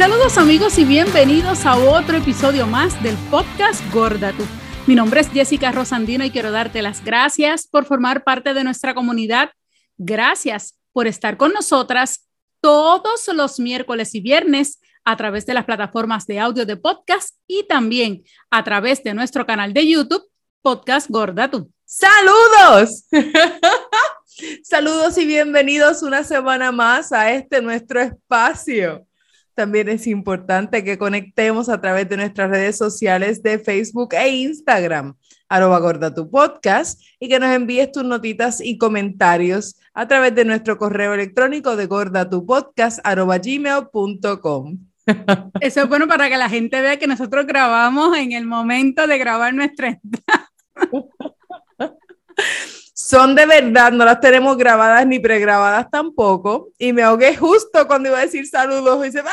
Saludos amigos y bienvenidos a otro episodio más del podcast Gorda Tú. Mi nombre es Jessica Rosandino y quiero darte las gracias por formar parte de nuestra comunidad. Gracias por estar con nosotras todos los miércoles y viernes a través de las plataformas de audio de podcast y también a través de nuestro canal de YouTube, Podcast Gorda Tú. ¡Saludos! Saludos y bienvenidos una semana más a este nuestro espacio también es importante que conectemos a través de nuestras redes sociales de Facebook e Instagram, arroba gorda tu podcast, y que nos envíes tus notitas y comentarios a través de nuestro correo electrónico de gordatupodcast arroba gmail.com. Eso es bueno para que la gente vea que nosotros grabamos en el momento de grabar nuestra son de verdad, no las tenemos grabadas ni pregrabadas tampoco. Y me ahogué justo cuando iba a decir saludos y se va.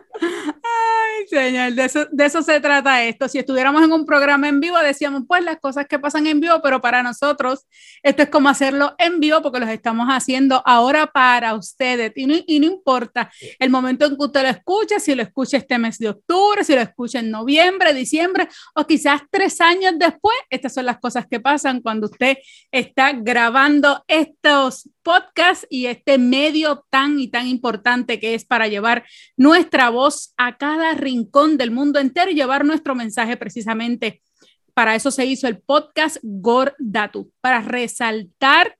Señor, de eso, de eso se trata esto. Si estuviéramos en un programa en vivo, decíamos, pues las cosas que pasan en vivo, pero para nosotros esto es como hacerlo en vivo porque los estamos haciendo ahora para ustedes. Y no, y no importa el momento en que usted lo escuche, si lo escucha este mes de octubre, si lo escucha en noviembre, diciembre o quizás tres años después, estas son las cosas que pasan cuando usted está grabando estos podcasts y este medio tan y tan importante que es para llevar nuestra voz a cada rincón del mundo entero y llevar nuestro mensaje precisamente. Para eso se hizo el podcast Gordatu, para resaltar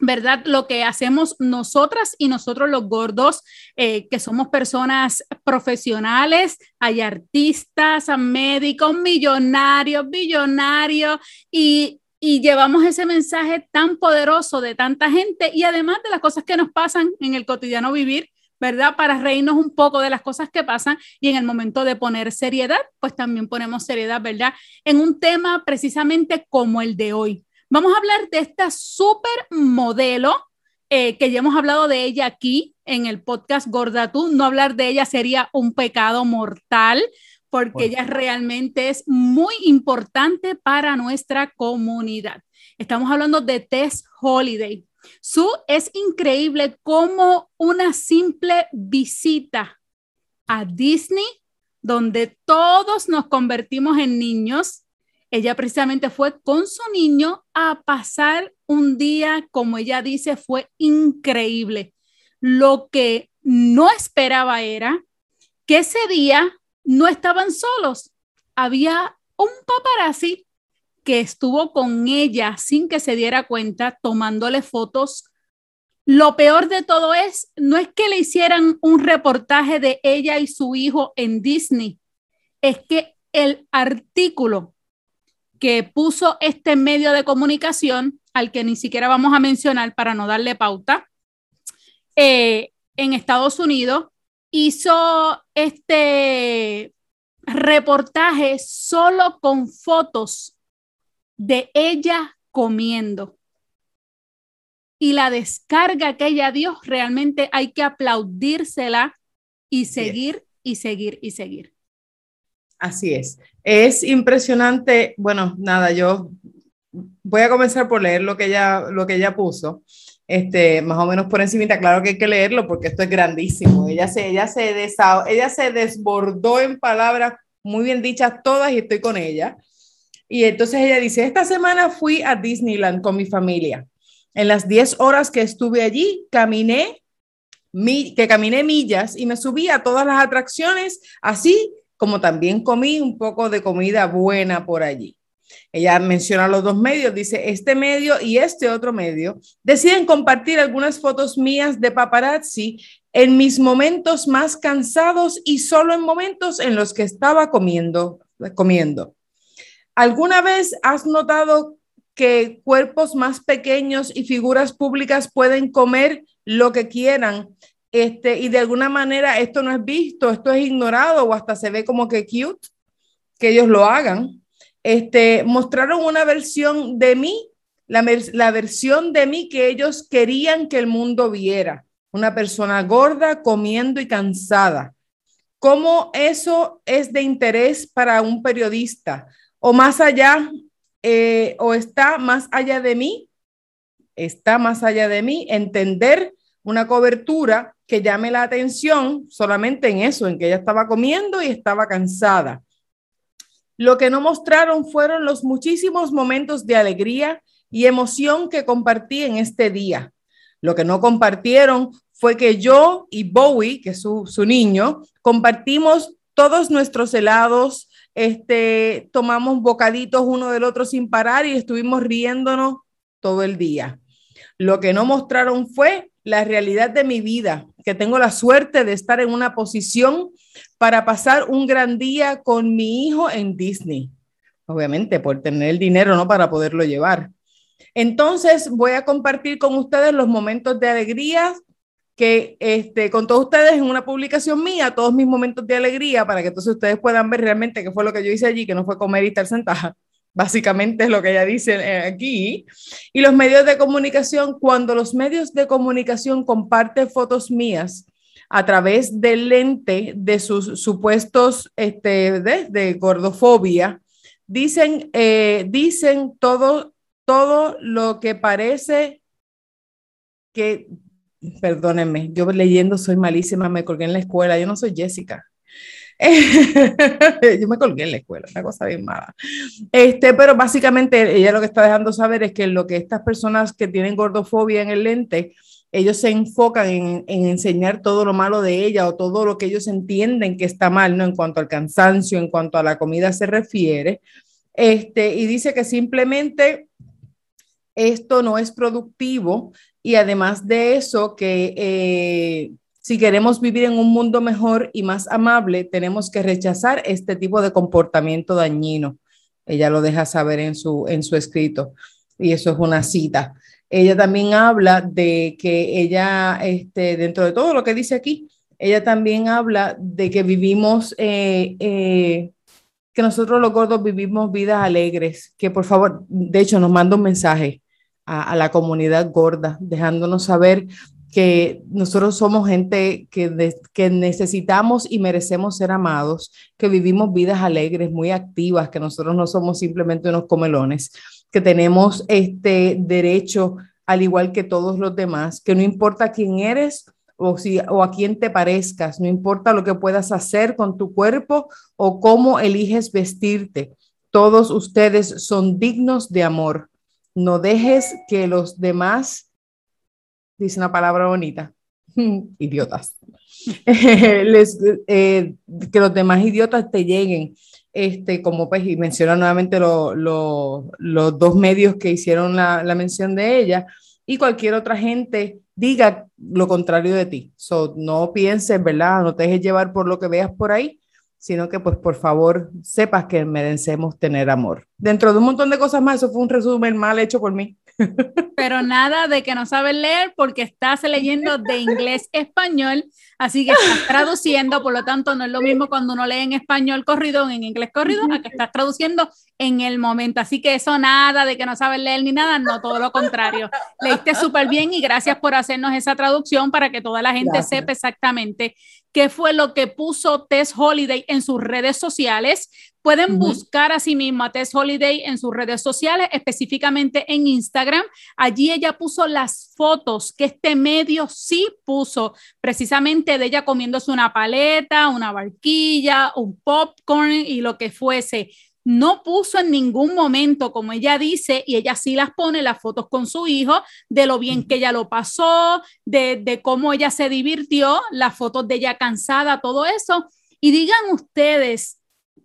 ¿verdad? Lo que hacemos nosotras y nosotros los gordos, eh, que somos personas profesionales, hay artistas, médicos, millonarios, billonarios, y y llevamos ese mensaje tan poderoso de tanta gente y además de las cosas que nos pasan en el cotidiano vivir, ¿verdad? Para reírnos un poco de las cosas que pasan y en el momento de poner seriedad, pues también ponemos seriedad, ¿verdad? En un tema precisamente como el de hoy. Vamos a hablar de esta súper modelo eh, que ya hemos hablado de ella aquí en el podcast Gorda Tú. No hablar de ella sería un pecado mortal porque ella realmente es muy importante para nuestra comunidad. Estamos hablando de Tess Holiday. Su es increíble como una simple visita a Disney, donde todos nos convertimos en niños. Ella precisamente fue con su niño a pasar un día, como ella dice, fue increíble. Lo que no esperaba era que ese día no estaban solos. Había un paparazzi que estuvo con ella sin que se diera cuenta, tomándole fotos. Lo peor de todo es, no es que le hicieran un reportaje de ella y su hijo en Disney, es que el artículo que puso este medio de comunicación, al que ni siquiera vamos a mencionar para no darle pauta, eh, en Estados Unidos, hizo este reportaje solo con fotos de ella comiendo. Y la descarga que ella dio, realmente hay que aplaudírsela y seguir y seguir y seguir. Así es. Es impresionante. Bueno, nada, yo voy a comenzar por leer lo que ella, lo que ella puso este, más o menos por encima, claro que hay que leerlo porque esto es grandísimo. Ella se, ella se, ella se desbordó en palabras muy bien dichas todas y estoy con ella. Y entonces ella dice, esta semana fui a Disneyland con mi familia. En las 10 horas que estuve allí, caminé, que caminé millas y me subí a todas las atracciones, así como también comí un poco de comida buena por allí. Ella menciona los dos medios, dice, este medio y este otro medio deciden compartir algunas fotos mías de paparazzi en mis momentos más cansados y solo en momentos en los que estaba comiendo, comiendo. ¿Alguna vez has notado que cuerpos más pequeños y figuras públicas pueden comer lo que quieran este, y de alguna manera esto no es visto, esto es ignorado o hasta se ve como que cute que ellos lo hagan? este, mostraron una versión de mí, la, la versión de mí que ellos querían que el mundo viera. Una persona gorda, comiendo y cansada. ¿Cómo eso es de interés para un periodista? O más allá, eh, o está más allá de mí, está más allá de mí, entender una cobertura que llame la atención solamente en eso, en que ella estaba comiendo y estaba cansada. Lo que no mostraron fueron los muchísimos momentos de alegría y emoción que compartí en este día. Lo que no compartieron fue que yo y Bowie, que es su, su niño, compartimos todos nuestros helados, este, tomamos bocaditos uno del otro sin parar y estuvimos riéndonos todo el día. Lo que no mostraron fue la realidad de mi vida, que tengo la suerte de estar en una posición para pasar un gran día con mi hijo en Disney. Obviamente, por tener el dinero, ¿no? Para poderlo llevar. Entonces, voy a compartir con ustedes los momentos de alegría que este, con todos ustedes en una publicación mía, todos mis momentos de alegría, para que entonces ustedes puedan ver realmente qué fue lo que yo hice allí, que no fue comer y estar sentada. Básicamente es lo que ella dice eh, aquí. Y los medios de comunicación, cuando los medios de comunicación comparten fotos mías a través del lente de sus supuestos este, de, gordofobia, dicen, eh, dicen todo, todo lo que parece que perdónenme, yo leyendo soy malísima, me colgué en la escuela, yo no soy Jessica. yo me colgué en la escuela, una cosa bien mala. Este, pero básicamente ella lo que está dejando saber es que lo que estas personas que tienen gordofobia en el lente, ellos se enfocan en, en, enseñar todo lo malo de ella o todo lo que ellos entienden que está mal, ¿no? En cuanto al cansancio, en cuanto a la comida se refiere. Este, y dice que simplemente esto no es productivo y además de eso, que eh, si queremos vivir en un mundo mejor y más amable, tenemos que rechazar este tipo de comportamiento dañino. Ella lo deja saber en su, en su escrito y eso es una cita. Ella también habla de que ella, este, dentro de todo lo que dice aquí, ella también habla de que vivimos, eh, eh, que nosotros los gordos vivimos vidas alegres, que por favor, de hecho nos manda un mensaje a, la comunidad gorda, dejándonos saber que nosotros somos gente que, que necesitamos y merecemos ser amados, que vivimos vidas alegres, muy activas, que nosotros no somos simplemente unos comelones, que tenemos este derecho al igual que todos los demás, que no importa quién eres o, si, o a quién te parezcas, no importa lo que puedas hacer con tu cuerpo o cómo eliges vestirte, todos ustedes son dignos de amor no dejes que los demás, dice una palabra bonita, idiotas, eh, que los demás idiotas te lleguen, este, como pues, y menciona nuevamente los dos medios que hicieron la, la, mención de ella, y cualquier otra gente diga lo contrario de ti. So, no pienses, ¿verdad? No te dejes llevar por lo que veas por ahí, sino que pues por favor sepas que merecemos tener amor. Dentro de un montón de cosas más, eso fue un resumen mal hecho por mí. Pero nada de que no sabes leer porque estás leyendo de inglés español, así que estás traduciendo, por lo tanto no es lo mismo cuando uno lee en español corrido en inglés corrido a que estás traduciendo en el momento. Así que eso nada de que no sabes leer ni nada, no, todo lo contrario. Leíste súper bien y gracias por hacernos esa traducción para que toda la gente sepa exactamente qué fue lo que puso Tess Holiday en sus redes sociales. Pueden buscar a sí misma Tess Holiday en sus redes sociales, específicamente en Instagram. Allí ella puso las fotos que este medio sí puso, precisamente de ella comiéndose una paleta, una barquilla, un popcorn y lo que fuese no puso en ningún momento, como ella dice, y ella sí las pone, las fotos con su hijo, de lo bien que ella lo pasó, de, cómo ella se divirtió, las fotos de ella cansada, todo eso. Y digan ustedes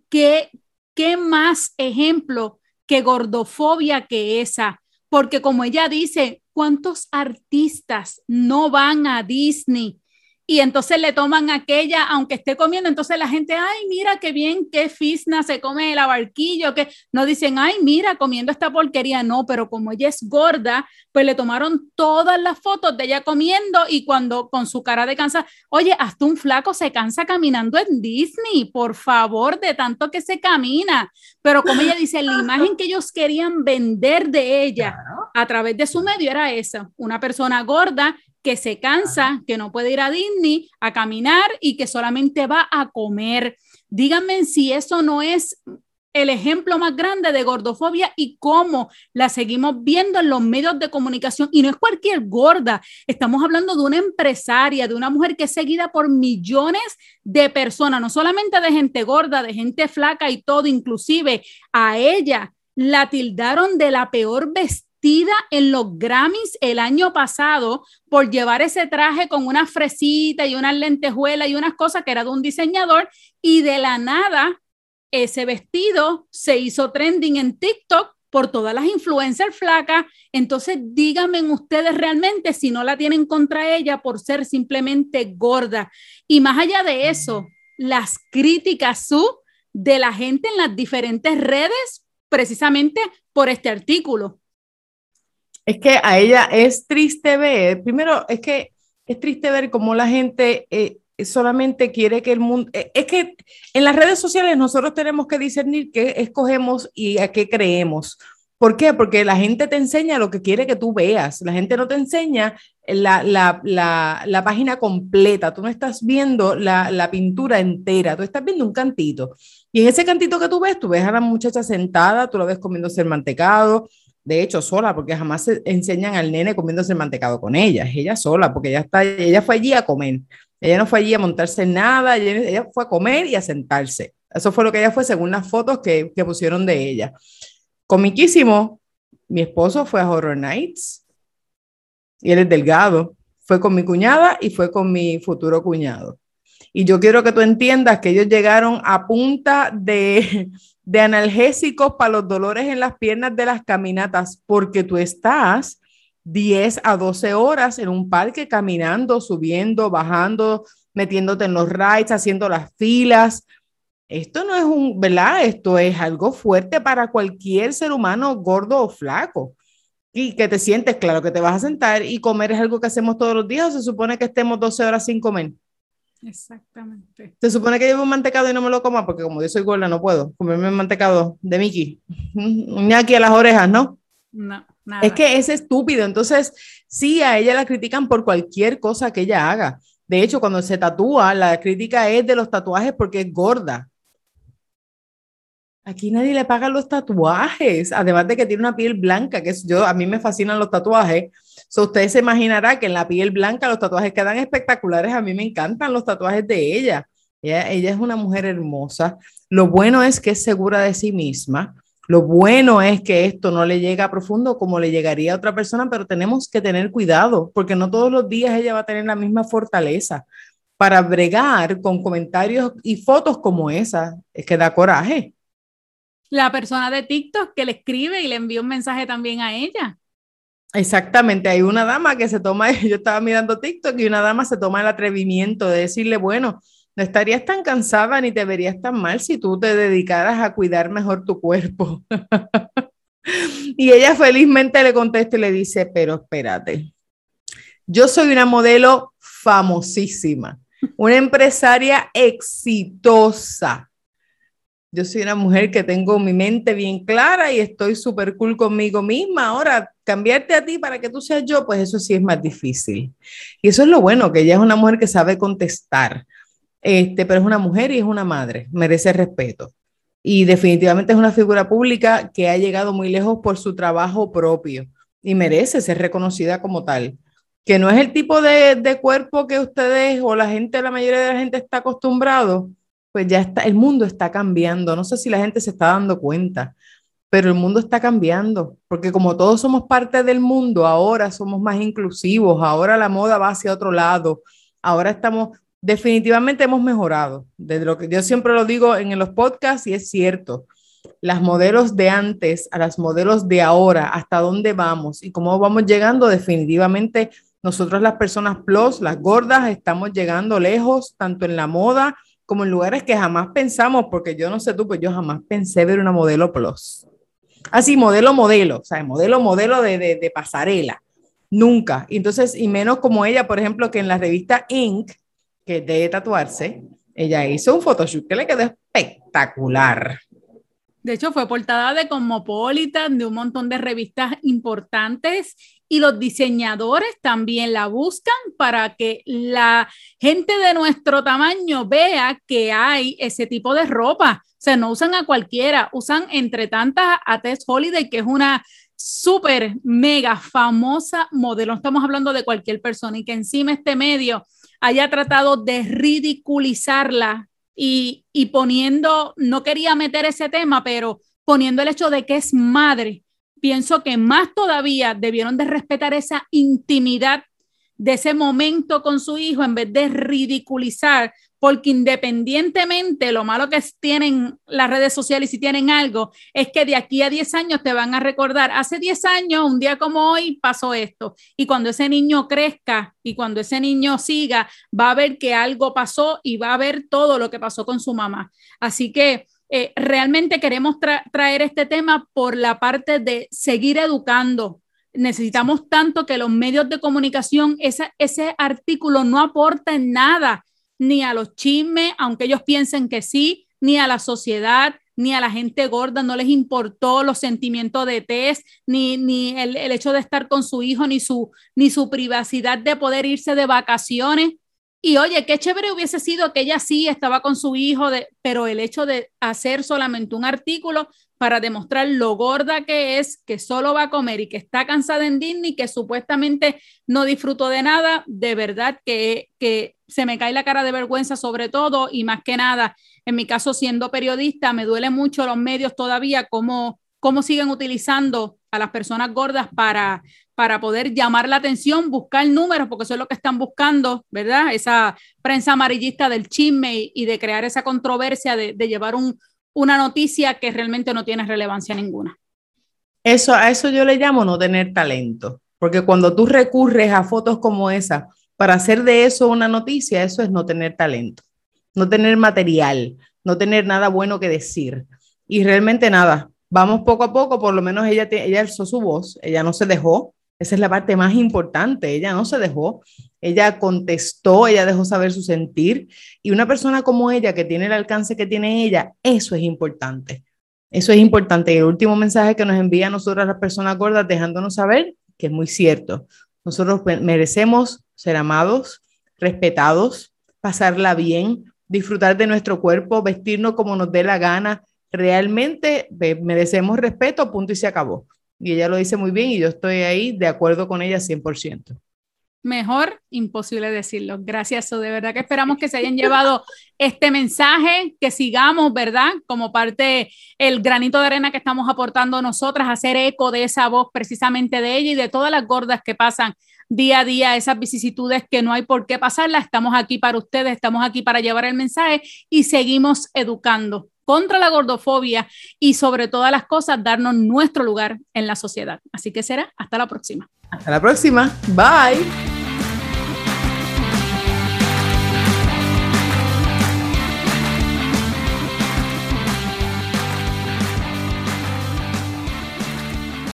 qué, qué más ejemplo que gordofobia que esa, porque como ella dice, ¿cuántos artistas no van a Disney? Y entonces le toman aquella, aunque esté comiendo, entonces la gente, ay, mira qué bien, qué fisna se come el abarquillo, que no dicen, ay, mira, comiendo esta porquería, no, pero como ella es gorda, pues le tomaron todas las fotos de ella comiendo y cuando con su cara de cansa, oye, hasta un flaco se cansa caminando en Disney, por favor, de tanto que se camina, pero como ella dice, la imagen que ellos querían vender de ella a través de su medio era esa, una persona gorda que se cansa, que no puede ir a Disney a caminar y que solamente va a comer. Díganme si eso no es el ejemplo más grande de gordofobia y cómo la seguimos viendo en los medios de comunicación. Y no es cualquier gorda, estamos hablando de una empresaria, de una mujer que es seguida por millones de personas, no solamente de gente gorda, de gente flaca y todo, inclusive a ella la tildaron de la peor vestida en los Grammys el año pasado por llevar ese traje con una fresita y unas lentejuelas y unas cosas que era de un diseñador y de la nada ese vestido se hizo trending en TikTok por todas las influencers flacas. Entonces, díganme ustedes realmente si no la tienen contra ella por ser simplemente gorda. Y más allá de eso, las críticas su de la gente en las diferentes redes precisamente por este artículo. Es que a ella es triste ver, primero es que es triste ver cómo la gente eh, solamente quiere que el mundo, eh, es que en las redes sociales nosotros tenemos que discernir qué escogemos y a qué creemos. ¿Por qué? Porque la gente te enseña lo que quiere que tú veas. La gente no te enseña la, la, la, página completa. Tú no estás viendo la, pintura entera. Tú estás viendo un cantito. Y en ese cantito que tú ves, tú ves a la muchacha sentada, tú la ves comiéndose el mantecado. De hecho, sola, porque jamás se enseñan al nene comiéndose el mantecado con ella. Es ella sola, porque ella, está, ella fue allí a comer. Ella no fue allí a montarse nada, ella, fue a comer y a sentarse. Eso fue lo que ella fue según las fotos que, que pusieron de ella. Comiquísimo, mi esposo fue a Horror Nights y él es delgado. Fue con mi cuñada y fue con mi futuro cuñado. Y yo quiero que tú entiendas que ellos llegaron a punta de, de analgésicos para los dolores en las piernas de las caminatas, porque tú estás 10 a 12 horas en un parque caminando, subiendo, bajando, metiéndote en los rides, haciendo las filas. Esto no es un, ¿verdad? Esto es algo fuerte para cualquier ser humano gordo o flaco. Y que te sientes, claro que te vas a sentar y comer es algo que hacemos todos los días o se supone que estemos 12 horas sin comer. Exactamente. Se supone que llevo un mantecado y no me lo coma porque como yo soy gorda no puedo comerme un mantecado de Mickey. Ni aquí a las orejas, ¿no? No. Es que es estúpido. Entonces, sí, a ella la critican por cualquier cosa que ella haga. De hecho, cuando se tatúa, la crítica es de los tatuajes porque es gorda. Aquí nadie le paga los tatuajes, además de que tiene una piel blanca, que yo, a mí me fascinan los tatuajes. So, usted se imaginará que en la piel blanca los tatuajes quedan espectaculares. A mí me encantan los tatuajes de ella. Ella, ella es una mujer hermosa. Lo bueno es que es segura de sí misma lo bueno es que esto no le llega a profundo como le llegaría a otra persona, pero tenemos que tener cuidado porque no todos los días ella va a tener la misma fortaleza para bregar con comentarios y fotos como esa. Es que da coraje. La persona de TikTok que le escribe y le envía un mensaje también a ella. Exactamente, hay una dama que se toma, yo estaba mirando TikTok y una dama se toma el atrevimiento de decirle, bueno, no estarías tan cansada ni te verías tan mal si tú te dedicaras a cuidar mejor tu cuerpo. y ella felizmente le contesta y le dice, pero espérate, yo soy una modelo famosísima, una empresaria exitosa. Yo soy una mujer que tengo mi mente bien clara y estoy súper cool conmigo misma. Ahora, cambiarte a ti para que tú seas yo, pues eso sí es más difícil. Y eso es lo bueno, que ella es una mujer que sabe contestar este, pero es una mujer y es una madre, merece respeto. Y definitivamente es una figura pública que ha llegado muy lejos por su trabajo propio y merece ser reconocida como tal. Que no es el tipo de, de cuerpo que ustedes o la gente, la mayoría de la gente está acostumbrado, pues ya está, el mundo está cambiando. No sé si la gente se está dando cuenta, pero el mundo está cambiando, porque como todos somos parte del mundo, ahora somos más inclusivos, ahora la moda va hacia otro lado, ahora estamos, definitivamente hemos mejorado. Desde lo que yo siempre lo digo en los podcasts y es cierto. Las modelos de antes a las modelos de ahora, hasta dónde vamos y cómo vamos llegando, definitivamente nosotros las personas plus, las gordas, estamos llegando lejos, tanto en la moda como en lugares que jamás pensamos, porque yo no sé tú, pues yo jamás pensé ver una modelo plus. Así, modelo, modelo, o sea, modelo, modelo de, de, de pasarela. Nunca. Entonces, y menos como ella, por ejemplo, que en la revista Inc., que de tatuarse, ella hizo un photoshoot que le quedó espectacular. De hecho, fue portada de Cosmopolitan, de un montón de revistas importantes y los diseñadores también la buscan para que la gente de nuestro tamaño vea que hay ese tipo de ropa. O sea, no usan a cualquiera, usan entre tantas a Tess Holiday, que es una súper, mega famosa modelo. estamos hablando de cualquier persona y que encima este medio haya tratado de ridiculizarla y, y poniendo, no quería meter ese tema, pero poniendo el hecho de que es madre, pienso que más todavía debieron de respetar esa intimidad de ese momento con su hijo en vez de ridiculizar, porque independientemente lo malo que tienen las redes sociales y si tienen algo, es que de aquí a 10 años te van a recordar, hace 10 años, un día como hoy, pasó esto. Y cuando ese niño crezca y cuando ese niño siga, va a ver que algo pasó y va a ver todo lo que pasó con su mamá. Así que eh, realmente queremos traer este tema por la parte de seguir educando. Necesitamos tanto que los medios de comunicación, ese artículo no aporta nada ni a los chismes, aunque ellos piensen que sí, ni a la sociedad, ni a la gente gorda, no les importó los sentimientos de Tess, ni, ni el, el, hecho de estar con su hijo, ni su, ni su privacidad de poder irse de vacaciones. Y oye, qué chévere hubiese sido que ella sí estaba con su hijo, de, pero el hecho de hacer solamente un artículo para demostrar lo gorda que es, que solo va a comer y que está cansada en Disney, que supuestamente no disfrutó de nada, de verdad que, que se me cae la cara de vergüenza sobre todo y más que nada, en mi caso siendo periodista, me duele mucho los medios todavía, cómo, cómo siguen utilizando a las personas gordas para, para poder llamar la atención, buscar números, porque eso es lo que están buscando, ¿verdad? Esa prensa amarillista del chisme y, de crear esa controversia de, llevar un, una noticia que realmente no tiene relevancia ninguna. Eso, a eso yo le llamo no tener talento, porque cuando tú recurres a fotos como esa para hacer de eso una noticia, eso es no tener talento, no tener material, no tener nada bueno que decir. Y realmente nada, vamos poco a poco, por lo menos ella, ella alzó su voz, ella no se dejó, esa es la parte más importante. Ella no se dejó, ella contestó, ella dejó saber su sentir. Y una persona como ella, que tiene el alcance que tiene ella, eso es importante. Eso es importante. el último mensaje que nos envía a nosotros las personas gordas, dejándonos saber que es muy cierto. Nosotros merecemos ser amados, respetados, pasarla bien, disfrutar de nuestro cuerpo, vestirnos como nos dé la gana. Realmente merecemos respeto, punto y se acabó y ella lo dice muy bien y yo estoy ahí de acuerdo con ella 100%. Mejor, imposible decirlo. Gracias, de verdad que esperamos que se hayan llevado este mensaje, que sigamos, ¿verdad? Como parte el granito de arena que estamos aportando nosotras, hacer eco de esa voz precisamente de ella y de todas las gordas que pasan día a día, esas vicisitudes que no hay por qué pasarlas. Estamos aquí para ustedes, estamos aquí para llevar el mensaje y seguimos educando contra la gordofobia y sobre todas las cosas darnos nuestro lugar en la sociedad. Así que será hasta la próxima. Hasta la próxima. Bye.